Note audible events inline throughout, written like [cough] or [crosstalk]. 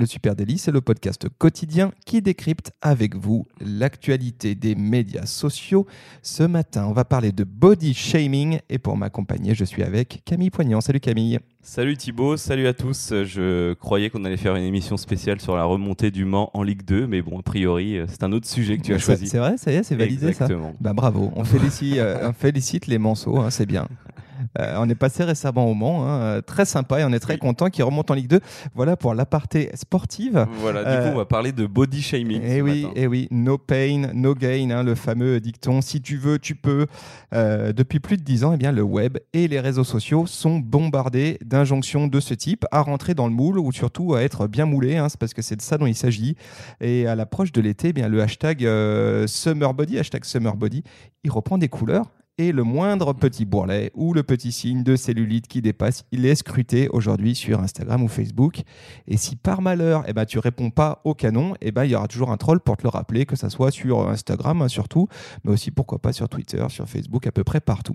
Le Super Délit, c'est le podcast quotidien qui décrypte avec vous l'actualité des médias sociaux. Ce matin, on va parler de body shaming et pour m'accompagner, je suis avec Camille Poignant. Salut Camille. Salut Thibaut, salut à tous. Je croyais qu'on allait faire une émission spéciale sur la remontée du Mans en Ligue 2, mais bon, a priori, c'est un autre sujet que tu as choisi. C'est vrai, ça y est, c'est validé Exactement. ça bah, Bravo, on félicite, euh, on félicite les Manceaux, hein, c'est bien. Euh, on est passé récemment au Mans, hein, euh, très sympa et on est très content qu'il remonte en Ligue 2. Voilà pour l'aparté sportive. Voilà, du coup, on va parler de body shaming. Et ce oui, matin. et oui, no pain, no gain, hein, le fameux dicton si tu veux, tu peux. Euh, depuis plus de dix ans, eh bien, le web et les réseaux sociaux sont bombardés d'injonctions de ce type à rentrer dans le moule ou surtout à être bien moulé, hein, c'est parce que c'est de ça dont il s'agit. Et à l'approche de l'été, eh bien, le hashtag euh, SummerBody, hashtag SummerBody, il reprend des couleurs et le moindre petit bourrelet ou le petit signe de cellulite qui dépasse, il est scruté aujourd'hui sur Instagram ou Facebook. Et si par malheur, eh ben, tu réponds pas au canon, eh ben, il y aura toujours un troll pour te le rappeler, que ça soit sur Instagram hein, surtout, mais aussi pourquoi pas sur Twitter, sur Facebook, à peu près partout.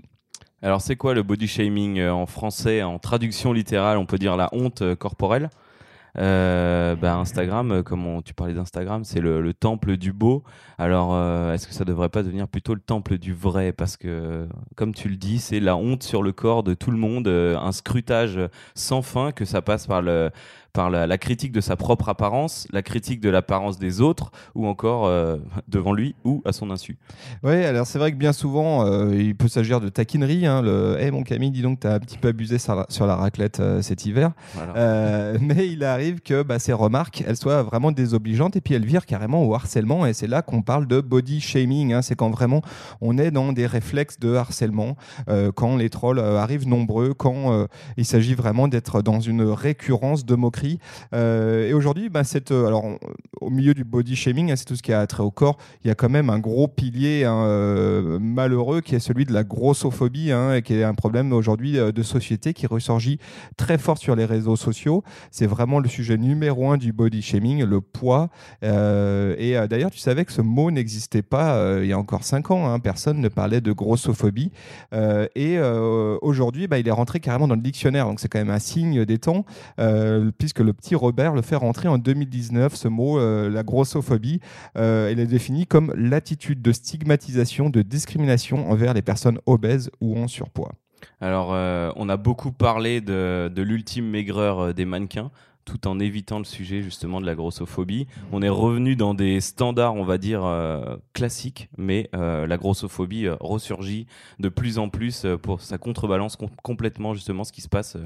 Alors, c'est quoi le body shaming euh, en français En traduction littérale, on peut dire la honte euh, corporelle? Euh, bah, Instagram, euh, comme on- tu parlais d'Instagram, c'est le, le temple du beau. Alors, euh, est-ce que ça devrait pas devenir plutôt le temple du vrai? Parce que, comme tu le dis, c'est la honte sur le corps de tout le monde, euh, un scrutage sans fin, que ça passe par le par la, la critique de sa propre apparence, la critique de l'apparence des autres, ou encore euh, [laughs] devant lui ou à son insu. Oui, alors c'est vrai que bien souvent, euh, il peut s'agir de taquinerie. Hein, le hey, mon Camille, dis donc, tu as un petit peu abusé sur la, sur la raclette euh, cet hiver. Voilà. [laughs] Mais il arrive que bah, ces remarques, elles soient vraiment désobligeantes et puis elles virent carrément au harcèlement. Et c'est là qu'on parle de body shaming. hein. c'est quand vraiment on est dans des réflexes de harcèlement, quand les trolls arrivent nombreux, quand il s'agit vraiment d'être dans une récurrence de moquerie. Euh, et aujourd'hui, bah, cette, euh, alors, au milieu du body shaming, hein, c'est tout ce qui a trait au corps, il y a quand même un gros pilier hein, euh, malheureux qui est celui de la grossophobie, hein, et qui est un problème aujourd'hui de société qui ressurgit très fort sur les réseaux sociaux. C'est vraiment le sujet numéro un du body shaming, le poids. Et d'ailleurs, tu savais que ce mot n'existait pas il y a encore cinq ans. Personne ne parlait de grossophobie. Et aujourd'hui, bah, il est rentré carrément dans le dictionnaire. Donc c'est quand même un signe des temps, euh, puisque le petit Robert le fait rentrer en 2019, ce mot, euh, la grossophobie. Euh, il est défini comme l'attitude de stigmatisation, de discrimination envers les personnes obèses ou en surpoids. Alors, euh, on a beaucoup parlé de, l'ultime maigreur des mannequins, tout en évitant le sujet justement de la grossophobie. On est revenu dans des standards, on va dire, euh, classiques, mais euh, la grossophobie euh, ressurgit de plus en plus euh, pour sa contrebalance com- complètement justement ce qui se passe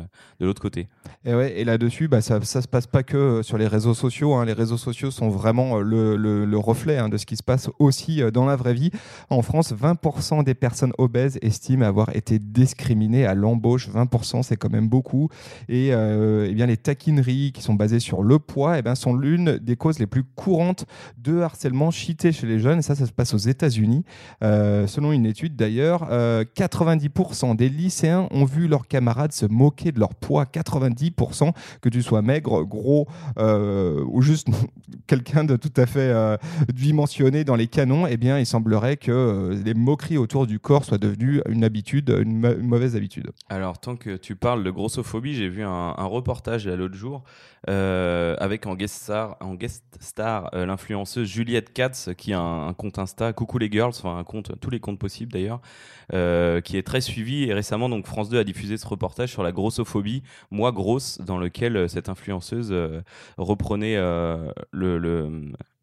de l'autre côté. Et, ouais, et là-dessus, bah, ça ne se passe pas que sur les réseaux sociaux. hein. Les réseaux sociaux sont vraiment le, le- le reflet hein, de ce qui se passe aussi dans la vraie vie. En France, 20% des personnes obèses estiment avoir été discriminées à l'embauche. 20%, c'est quand même beaucoup. Et euh, eh bien, les taquineries qui sont basées sur le poids eh bien, sont l'une des causes les plus courantes de harcèlement cheaté chez les jeunes. Et ça, ça se passe aux États-Unis. Euh, selon une étude d'ailleurs, euh, 90% des lycéens ont vu leurs camarades se moquer de leur poids. 90%, que tu sois maigre, gros euh, ou juste [laughs] quelqu'un de tout à fait euh, dimensionné dans les canons, eh bien, il semblerait que euh, les moqueries autour du corps soient devenues une habitude, une, ma- une mauvaise habitude. Alors, tant que tu parles de grossophobie, j'ai vu un, un reportage l'autre jour euh, avec en guest star, guest star euh, l'influenceuse Juliette Katz qui a un, compte Insta, Coucou les girls, enfin un compte, tous les comptes possibles d'ailleurs, euh, qui est très suivi. Et récemment, donc France 2 a diffusé ce reportage sur la grossophobie, moi grosse, dans lequel cette influenceuse reprenait le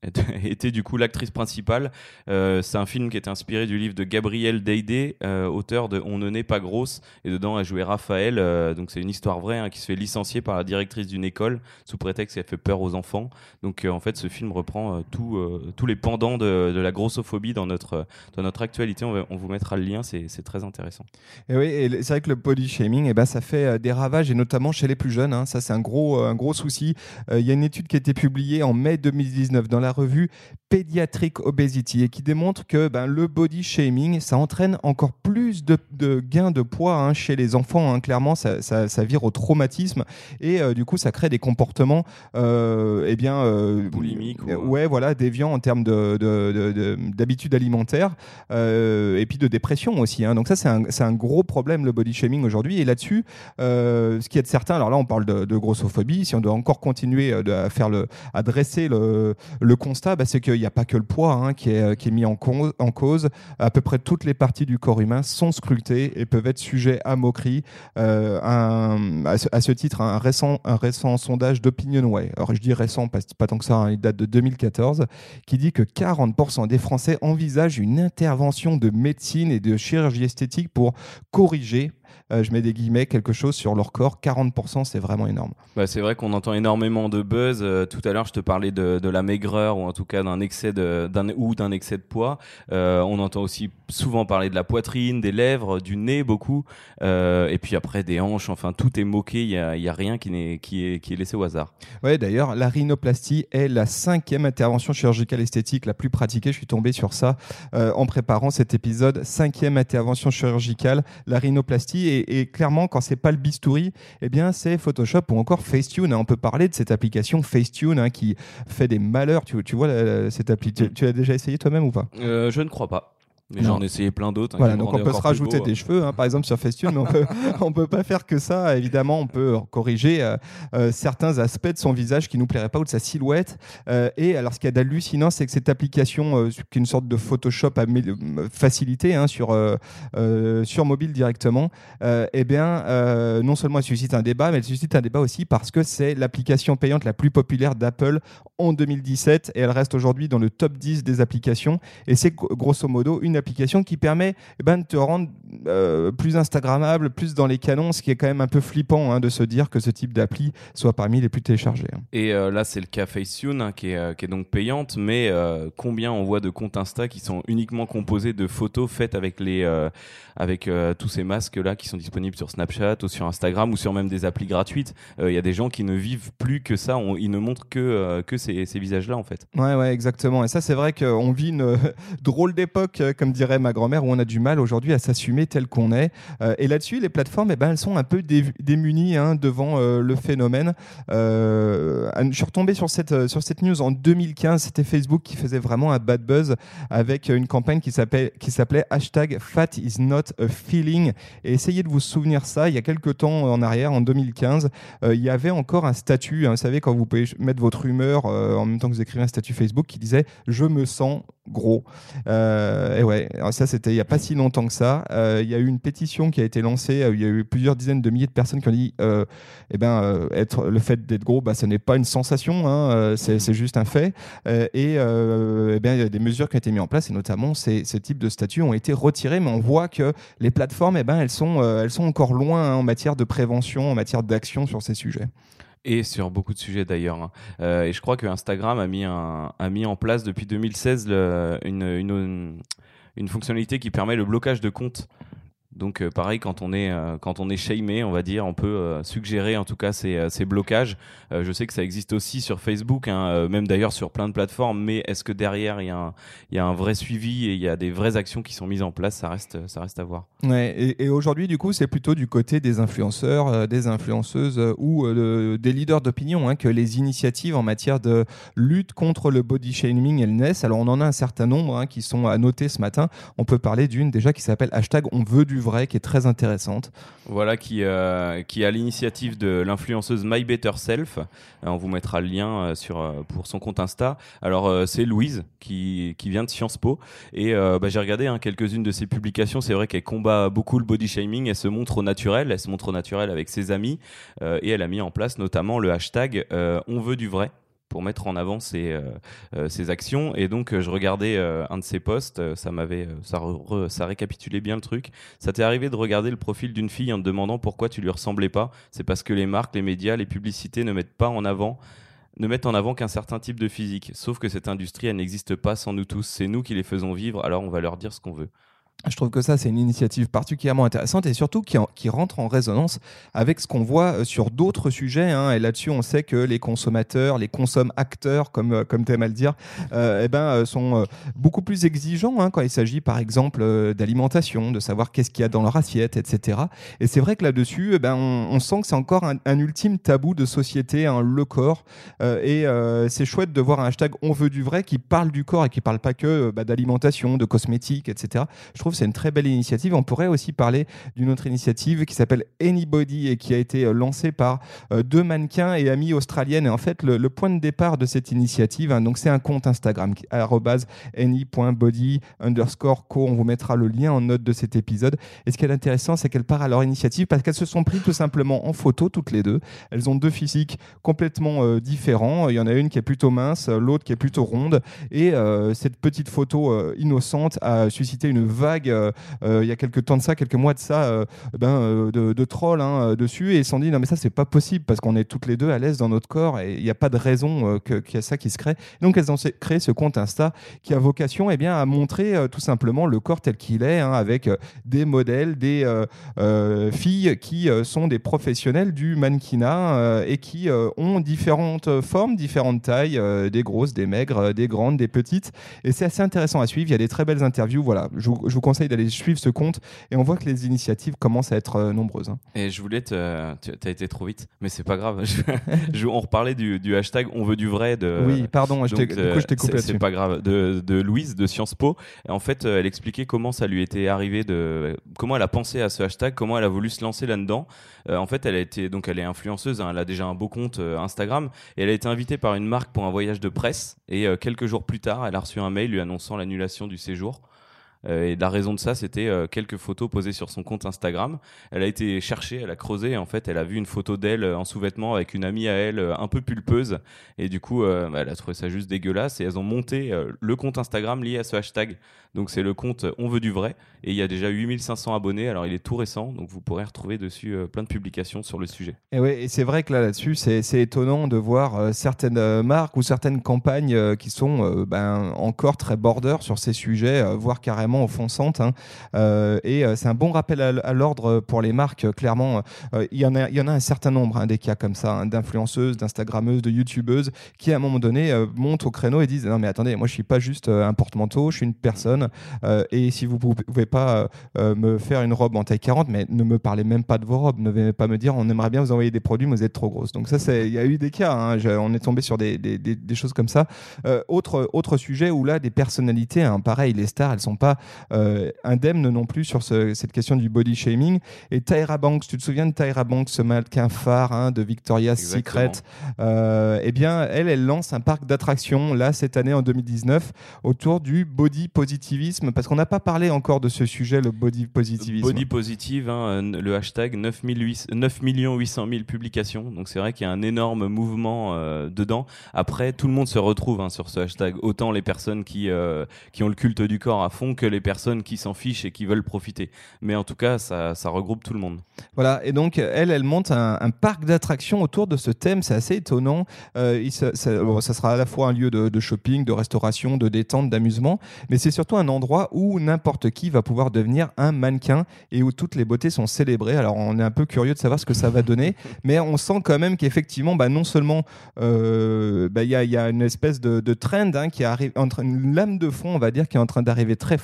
[laughs] était du coup l'actrice principale. Euh, c'est un film qui est inspiré du livre de Gabriel Deidé, euh, auteur de On ne naît pas grosse, et dedans elle jouait Raphaël. euh, donc c'est une histoire vraie hein, qui se fait licencier par la directrice d'une école sous prétexte qu'elle fait peur aux enfants. Donc en fait ce film reprend tout, tous les pendants de, la grossophobie dans notre dans notre actualité. On, va- on vous mettra le lien, c'est très intéressant. Et oui, c'est vrai que le body shaming, eh ben, ça fait des ravages, et notamment chez les plus jeunes. hein. Ça, c'est un gros, un gros souci. Il y a une étude qui a été publiée en mai 2019 dans la la revue Pediatric Obesity et qui démontre que ben, le body shaming, ça entraîne encore plus de, gains de poids hein, chez les enfants. Hein. Clairement, ça, ça, vire au traumatisme et du coup, ça crée des comportements eh bien, boulimiques. Ouais, voilà, déviants en termes d'habitudes de, alimentaires et puis de dépression aussi. Hein. Donc ça, c'est un, un, gros problème, le body shaming aujourd'hui. Et là-dessus, ce qui est de certain, alors là, on parle de, grossophobie. Si on doit encore continuer à, faire le, à dresser le, le constat, bah, c'est qu'il n'y a pas que le poids hein, qui, est, qui, est, mis en, cause. À peu près toutes les parties du corps humain sont scrutées et peuvent être sujets à moquerie. Euh, à, ce, titre, un récent, sondage d'OpinionWay, alors je dis récent, pas, pas tant que ça, hein, il date de 2014, qui dit que 40% des Français envisagent une intervention de médecine et de chirurgie esthétique pour corriger euh, je mets des guillemets, quelque chose sur leur corps. 40%, c'est vraiment énorme. Bah, c'est vrai qu'on entend énormément de buzz. Euh, tout à l'heure, je te parlais de, de, la maigreur ou en tout cas d'un excès de, d'un, ou d'un excès de poids. Euh, on entend aussi souvent parler de la poitrine, des lèvres, du nez beaucoup. et puis après, des hanches. Enfin, tout est moqué. Il n'y a, y a, rien qui, n'est, qui, est, qui est laissé au hasard. Ouais, d'ailleurs, la rhinoplastie est la cinquième intervention chirurgicale esthétique la plus pratiquée. Je suis tombé sur ça en préparant cet épisode. Cinquième intervention chirurgicale, la rhinoplastie. Et clairement, quand c'est pas le bistouri, eh bien, c'est Photoshop ou encore Facetune. On peut parler de cette application Facetune hein, qui fait des malheurs. Tu, vois cette appli Tu, tu l'as déjà essayé toi-même ou pas? Euh, Je ne crois pas. Mais j'en ai essayé plein d'autres. Hein, voilà, donc on peut se rajouter des cheveux, hein, par exemple sur Facetune, mais on peut, [laughs] [laughs] on peut pas faire que ça. Évidemment, on peut corriger euh, euh, certains aspects de son visage qui nous plairait pas ou de sa silhouette. Euh, et alors, ce qu'il y a d'hallucinant, c'est que cette application, qui est une sorte de Photoshop facilité hein, sur sur mobile directement, eh bien, non seulement elle suscite un débat, mais elle suscite un débat aussi parce que c'est l'application payante la plus populaire d'Apple en 2017 et elle reste aujourd'hui dans le top 10 des applications. Et c'est grosso modo une application qui permet eh ben, de te rendre euh, plus Instagrammable, plus dans les canons, ce qui est quand même un peu flippant hein, de se dire que ce type d'appli soit parmi les plus téléchargés. Hein. Et euh, là, c'est le cas Facetune hein, qui, est, euh, qui, est, donc payante, mais combien on voit de comptes Insta qui sont uniquement composés de photos faites avec, les, avec tous ces masques-là qui sont disponibles sur Snapchat ou sur Instagram ou sur même des applis gratuites Il y a des gens qui ne vivent plus que ça, ils ne montrent que, que ces, ces visages-là en fait. Ouais, ouais, exactement. Et ça, c'est vrai qu'on vit une [laughs] drôle d'époque, comme dirait ma grand-mère, où on a du mal aujourd'hui à s'assumer tel qu'on est. Euh, et là-dessus, les plateformes, eh ben, elles sont un peu démunies hein, devant euh, le phénomène. Euh, je suis retombé sur cette, sur cette news en 2015. C'était Facebook qui faisait vraiment un bad buzz avec une campagne qui s'appelait hashtag Fat is not a feeling. Et essayez de vous souvenir ça. Il y a quelques temps en arrière, en 2015, il y avait encore un statut. Hein, vous savez, quand vous pouvez mettre votre humeur en même temps que vous écrivez un statut Facebook qui disait Je me sens gros. et ouais, ça c'était il n'y a pas si longtemps que ça. Euh, il y a eu une pétition qui a été lancée. Euh, il y a eu plusieurs dizaines de milliers de personnes qui ont dit, euh, eh ben, être le fait d'être gros, bah, ce n'est pas une sensation, hein, c'est juste un fait. et eh bien, il y a des mesures qui ont été mises en place et notamment ces, ces types de statuts ont été retirés, mais on voit que les plateformes, eh ben, elles sont, elles sont encore loin hein, en matière de prévention, en matière d'action sur ces sujets et sur beaucoup de sujets d'ailleurs. Hein. Euh, et je crois que Instagram a mis, a mis en place depuis 2016 le, une, une, une, fonctionnalité qui permet le blocage de comptes donc euh, pareil, quand on est euh, quand on est shamé, on va dire, on peut euh, suggérer en tout cas ces, ces blocages. je sais que ça existe aussi sur Facebook, hein, même d'ailleurs sur plein de plateformes. Mais est-ce que derrière il y, y a un vrai suivi et il y a des vraies actions qui sont mises en place? Ça reste ça reste à voir. Ouais, et, et aujourd'hui du coup c'est plutôt du côté des influenceurs, des influenceuses ou des leaders d'opinion hein, que les initiatives en matière de lutte contre le body shaming elles naissent. Alors on en a un certain nombre hein, qui sont à noter ce matin. On peut parler d'une déjà qui s'appelle hashtag on veut du qui est très intéressante. Voilà, qui, euh, qui a l'initiative de l'influenceuse My Better Self. Euh, on vous mettra le lien euh, sur, pour son compte Insta. Alors, c'est Louise qui, qui, vient de Sciences Po. Et bah, j'ai regardé hein, quelques-unes de ses publications. C'est vrai qu'elle combat beaucoup le body shaming. Elle se montre au naturel. Elle se montre au naturel avec ses amis. et elle a mis en place notamment le hashtag On veut du vrai pour mettre en avant ses, euh, euh, actions. Et donc, euh, je regardais un de ses posts, ça m'avait, ça, ça récapitulait bien le truc. Ça t'est arrivé de regarder le profil d'une fille en te demandant pourquoi tu lui ressemblais pas? C'est parce que les marques, les médias, les publicités ne mettent pas en avant ne mettent en avant qu'un certain type de physique. Sauf que cette industrie, elle n'existe pas sans nous tous. C'est nous qui les faisons vivre, alors on va leur dire ce qu'on veut. Je trouve que ça, c'est une initiative particulièrement intéressante et surtout qui, rentre en résonance avec ce qu'on voit euh, sur d'autres sujets. Hein. Et là-dessus, on sait que les consommateurs, les consomme-acteurs, comme, euh, comme tu aimes à le dire, euh, eh ben, sont beaucoup plus exigeants hein, quand il s'agit, par exemple, d'alimentation, de savoir qu'est-ce qu'il y a dans leur assiette, etc. Et c'est vrai que là-dessus, eh ben, on, sent que c'est encore un, ultime tabou de société, hein, le corps. et c'est chouette de voir un hashtag On veut du vrai qui parle du corps et qui parle pas que bah, d'alimentation, de cosmétiques, etc. c'est une très belle initiative. On pourrait aussi parler d'une autre initiative qui s'appelle Anybody et qui a été euh, lancée par euh, deux mannequins et amis australiennes. Et en fait, le, point de départ de cette initiative, hein, donc c'est un compte Instagram, any.body underscore co. On vous mettra le lien en note de cet épisode. Et ce qui est intéressant, c'est qu'elles partent à leur initiative parce qu'elles se sont prises tout simplement en photo toutes les deux. Elles ont deux physiques complètement euh, différents. Il y en a une qui est plutôt mince, l'autre qui est plutôt ronde. Et cette petite photo innocente a suscité une vague euh, euh, il y a quelques temps de ça, quelques mois de ça, euh, ben, de, de trolls hein, dessus et ils se sont dit non mais ça c'est pas possible parce qu'on est toutes les deux à l'aise dans notre corps et il n'y a pas de raison qu'il y a ça qui se crée. Donc elles ont créé ce compte Insta qui a vocation eh bien, à montrer tout simplement le corps tel qu'il est hein, avec des modèles, des filles qui sont des professionnels du mannequinat et qui ont différentes formes, différentes tailles, des grosses, des maigres, des grandes, des petites. Et c'est assez intéressant à suivre. Il y a des très belles interviews. Voilà, je vous, je conseille d'aller suivre ce compte et on voit que les initiatives commencent à être euh, nombreuses. Hein. Et je voulais te. Tu as été trop vite, mais c'est pas grave. [laughs] Je, on reparlait du, hashtag On veut du vrai. De, oui, pardon, je du coup, je t'ai coupé C'est pas grave. De, de, Louise de Sciences Po. Et en fait, elle expliquait comment ça lui était arrivé, de, comment elle a pensé à ce hashtag, comment elle a voulu se lancer là-dedans. Euh, en fait, elle a été, donc elle est influenceuse, hein, elle a déjà un beau compte euh, Instagram et elle a été invitée par une marque pour un voyage de presse. Et quelques jours plus tard, elle a reçu un mail lui annonçant l'annulation du séjour. Euh, et la raison de ça, c'était euh, quelques photos posées sur son compte Instagram. Elle a été cherchée, elle a creusé. En fait, elle a vu une photo d'elle euh, en sous-vêtements avec une amie à elle un peu pulpeuse. Et du coup, bah, elle a trouvé ça juste dégueulasse. Et elles ont monté le compte Instagram lié à ce hashtag. Donc, c'est le compte On veut du vrai. Et il y a déjà 8500 abonnés. Alors, il est tout récent. Donc, vous pourrez retrouver dessus plein de publications sur le sujet. Et, ouais, et c'est vrai que là, là-dessus, c'est, étonnant de voir certaines marques ou certaines campagnes qui sont ben, encore très border sur ces sujets, voire carrément offensante. Hein. Euh, et euh, c'est un bon rappel à, l'ordre pour les marques. Clairement, euh, il y, en a, y en a un certain nombre hein, des cas comme ça, hein, d'influenceuses, d'instagrammeuses, de youtubeuses, qui à un moment donné montent au créneau et disent non mais attendez, moi je suis pas juste un porte-manteau, je suis une personne. et si vous pouvez pas me faire une robe en taille 40, mais ne me parlez même pas de vos robes, ne venez pas me dire on aimerait bien vous envoyer des produits, mais vous êtes trop grosse. Donc ça, il y a eu des cas. on est tombé sur des, des, des, choses comme ça. autre, autre sujet où là, des personnalités, pareil, les stars, elles sont pas euh, indemne non plus sur cette question du body shaming. Et Tyra Banks, tu te souviens de Tyra Banks, ce mannequin phare hein, de Victoria's Secret euh, Eh bien, elle, elle lance un parc d'attractions là cette année en 2019 autour du body positivisme, parce qu'on n'a pas parlé encore de ce sujet, le body positivisme. Body positive, hein, le hashtag 9, 9 800 000 publications. Donc c'est vrai qu'il y a un énorme mouvement euh, dedans. Après, tout le monde se retrouve hein, sur ce hashtag. Autant les personnes qui, qui ont le culte du corps à fond que les personnes qui s'en fichent et qui veulent profiter. Mais en tout cas, ça, regroupe tout le monde. Voilà, et donc elle, elle monte un, parc d'attractions autour de ce thème, c'est assez étonnant. Euh, ça, sera à la fois un lieu de, shopping, de restauration, de détente, d'amusement, mais c'est surtout un endroit où n'importe qui va pouvoir devenir un mannequin et où toutes les beautés sont célébrées. Alors on est un peu curieux de savoir ce que ça va donner, [laughs] mais on sent quand même qu'effectivement, bah, non seulement euh, bah, il y, a une espèce de, trend hein, qui arrive, entre une lame de fond, on va dire, qui est en train d'arriver très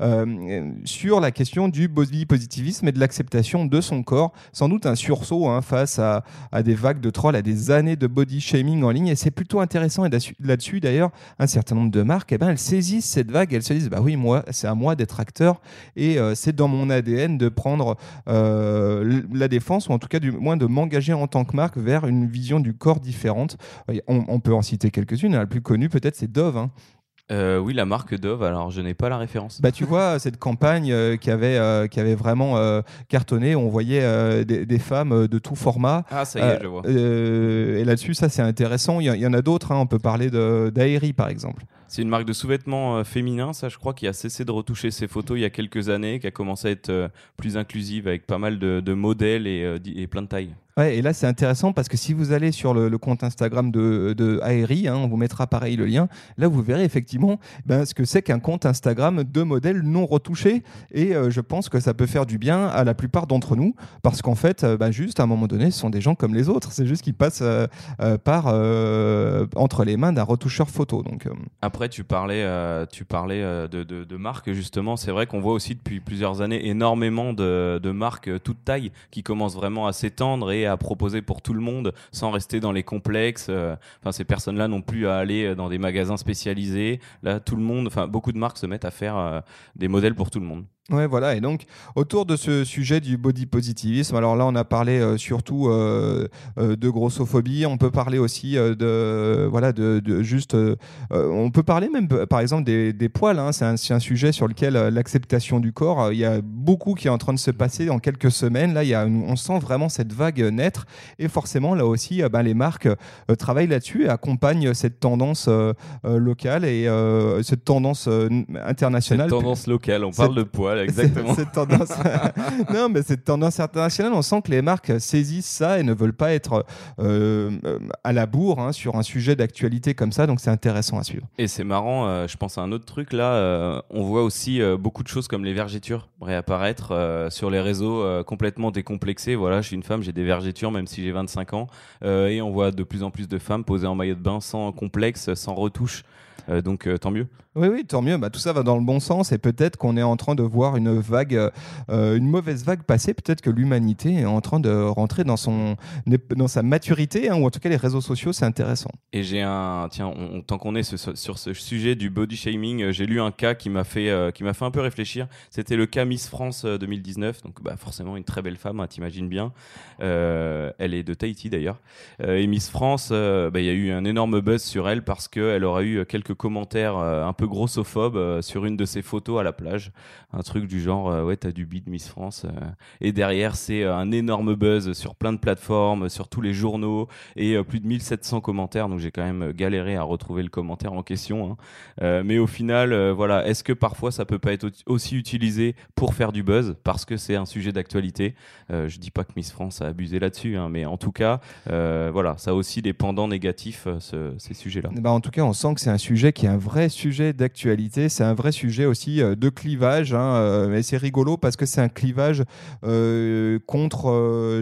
euh, sur la question du body positivisme et de l'acceptation de son corps. Sans doute un sursaut hein, face à, des vagues de trolls, à des années de body shaming en ligne. Et c'est plutôt intéressant. Et là-dessus, d'ailleurs, un certain nombre de marques, eh ben, elles saisissent cette vague. Elles se disent, bah oui, moi, c'est à moi d'être acteur. Et euh, c'est dans mon ADN de prendre euh, la défense, ou en tout cas, du moins de m'engager en tant que marque vers une vision du corps différente. On, peut en citer quelques-unes. La plus connue, peut-être, c'est Dove. Hein. Euh, oui, la marque Dove. Alors, je n'ai pas la référence. Bah, tu vois, cette campagne euh, qui avait euh, qui avait vraiment cartonné. On voyait des, femmes de tout format. Ah, ça y est, je vois. et là-dessus, ça c'est intéressant. Il y, en a d'autres. Hein. On peut parler d'Aerie, par exemple. C'est une marque de sous-vêtements féminins, ça, je crois, qui a cessé de retoucher ses photos il y a quelques années, qui a commencé à être plus inclusive avec pas mal de, modèles et, et plein de tailles. Ouais, et là c'est intéressant parce que si vous allez sur le, compte Instagram de, de Aeri, hein, on vous mettra pareil le lien, là vous verrez effectivement ben, ce que c'est qu'un compte Instagram de modèles non retouchés. Et euh, je pense que ça peut faire du bien à la plupart d'entre nous parce qu'en fait, euh, ben, juste à un moment donné, ce sont des gens comme les autres. C'est juste qu'ils passent euh, par entre les mains d'un retoucheur photo. Donc, Après, tu parlais, tu parlais de, de, marques justement. C'est vrai qu'on voit aussi depuis plusieurs années énormément de, de marques toutes tailles qui commencent vraiment à s'étendre et à proposer pour tout le monde sans rester dans les complexes. Enfin, ces personnes-là n'ont plus à aller dans des magasins spécialisés. Là, tout le monde, enfin, beaucoup de marques se mettent à faire des modèles pour tout le monde. Ouais, voilà. Et donc, autour de ce sujet du body positivisme, alors là, on a parlé euh, surtout euh, euh, de grossophobie. On peut parler aussi de, voilà, de, juste. on peut parler même, par exemple, des, des poils. Hein. C'est un, un, sujet sur lequel l'acceptation du corps, il y a beaucoup qui est en train de se passer en quelques semaines. Là, il y a, on sent vraiment cette vague naître. Et forcément, là aussi, ben, les marques travaillent là-dessus et accompagnent cette tendance locale et cette tendance internationale. Cette tendance locale, on parle de poils exactement. cette tendance... [laughs] non, mais cette tendance internationale, on sent que les marques saisissent ça et ne veulent pas être euh, à la bourre hein, sur un sujet d'actualité comme ça. Donc c'est intéressant à suivre. Et c'est marrant, euh, je pense à un autre truc là. Euh, on voit aussi beaucoup de choses comme les vergitures réapparaître sur les réseaux complètement décomplexés. Voilà, je suis une femme, j'ai des vergitures même si j'ai 25 ans. et on voit de plus en plus de femmes posées en maillot de bain sans complexe, sans retouche. donc tant mieux. Oui, oui, tant mieux. Bah, tout ça va dans le bon sens et peut-être qu'on est en train de voir une vague, euh, une mauvaise vague passer. Peut-être que l'humanité est en train de rentrer dans, son, dans sa maturité, hein, ou en tout cas les réseaux sociaux, c'est intéressant. Et j'ai un, tiens, tant qu'on est sur ce sujet du body shaming, euh, j'ai lu un cas qui m'a fait, euh, fait un peu réfléchir. C'était le cas Miss France 2019, donc bah, forcément une très belle femme, hein, t'imagines bien. elle est de Tahiti d'ailleurs. et Miss France, bah, il y a eu un énorme buzz sur elle parce qu'elle aura eu quelques commentaires un peu grossophobe euh, sur une de ses photos à la plage. Un truc du genre, euh, ouais, t'as du beat Miss France. Euh. et derrière, c'est un énorme buzz sur plein de plateformes, sur tous les journaux et plus de 1700 commentaires. Donc j'ai quand même galéré à retrouver le commentaire en question. Hein. mais au final, voilà, est-ce que parfois ça peut pas être aussi utilisé pour faire du buzz? Parce que c'est un sujet d'actualité Je dis pas que Miss France a abusé là-dessus, hein, mais en tout cas, voilà, ça a aussi des pendants négatifs, ces sujets-là. Bah en tout cas, on sent que c'est un sujet qui est un vrai sujet d'actualité. C'est un vrai sujet aussi euh, de clivage. Hein, euh, mais c'est rigolo parce que c'est un clivage euh, contre,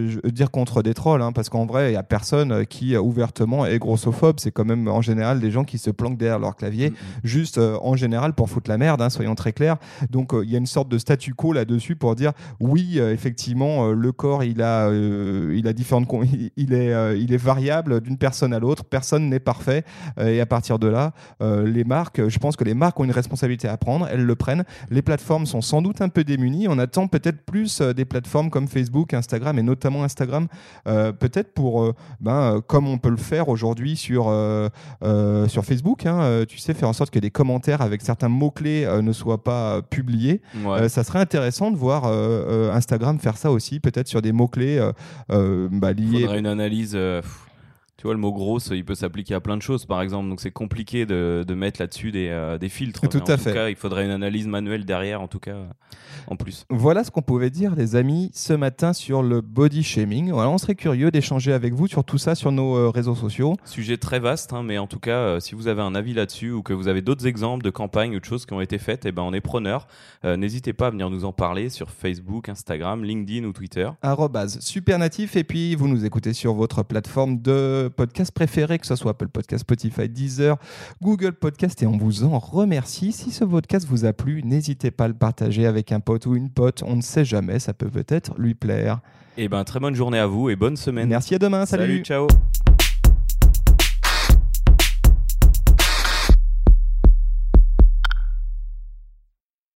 je veux dire contre des trolls. Hein, parce qu'en vrai, il n'y a personne qui ouvertement est grossophobe. C'est quand même en général des gens qui se planquent derrière leur clavier, mm-hmm. juste en général pour foutre la merde, hein, soyons très clairs. Donc il y a une sorte de statu quo là-dessus pour dire oui, effectivement, le corps, il a, il a différentes, il, est, il est variable d'une personne à l'autre. Personne n'est parfait. et à partir de là, les marques, je pense que les marques ont une responsabilité à prendre, elles le prennent. Les plateformes sont sans doute un peu démunies. On attend peut-être plus euh, des plateformes comme Facebook, Instagram et notamment Instagram, euh, peut-être pour, euh, ben, comme on peut le faire aujourd'hui sur, sur Facebook, hein, tu sais, faire en sorte que des commentaires avec certains mots-clés ne soient pas publiés. ça serait intéressant de voir Instagram faire ça aussi, peut-être sur des mots-clés bah, liés. Il faudrait une analyse tu vois, le mot grosse, il peut s'appliquer à plein de choses, par exemple. Donc c'est compliqué de, de mettre là-dessus des, euh, des, filtres. Tout à fait. Cas, il faudrait une analyse manuelle derrière, en tout cas, en plus. Voilà ce qu'on pouvait dire, les amis, ce matin sur le body shaming. Voilà, on serait curieux d'échanger avec vous sur tout ça sur nos euh, réseaux sociaux. Sujet très vaste, hein, mais en tout cas, euh, si vous avez un avis là-dessus ou que vous avez d'autres exemples de campagnes ou de choses qui ont été faites, eh ben, on est preneur. N'hésitez pas à venir nous en parler sur Facebook, Instagram, LinkedIn ou Twitter. super natif. Et puis, vous nous écoutez sur votre plateforme de podcast préféré, que ce soit Apple Podcast, Spotify, Deezer, Google Podcast, et on vous en remercie. Si ce podcast vous a plu, n'hésitez pas à le partager avec un pote ou une pote. On ne sait jamais, ça peut peut-être lui plaire. Et eh ben très bonne journée à vous et bonne semaine. Merci à demain. salut, salut ciao.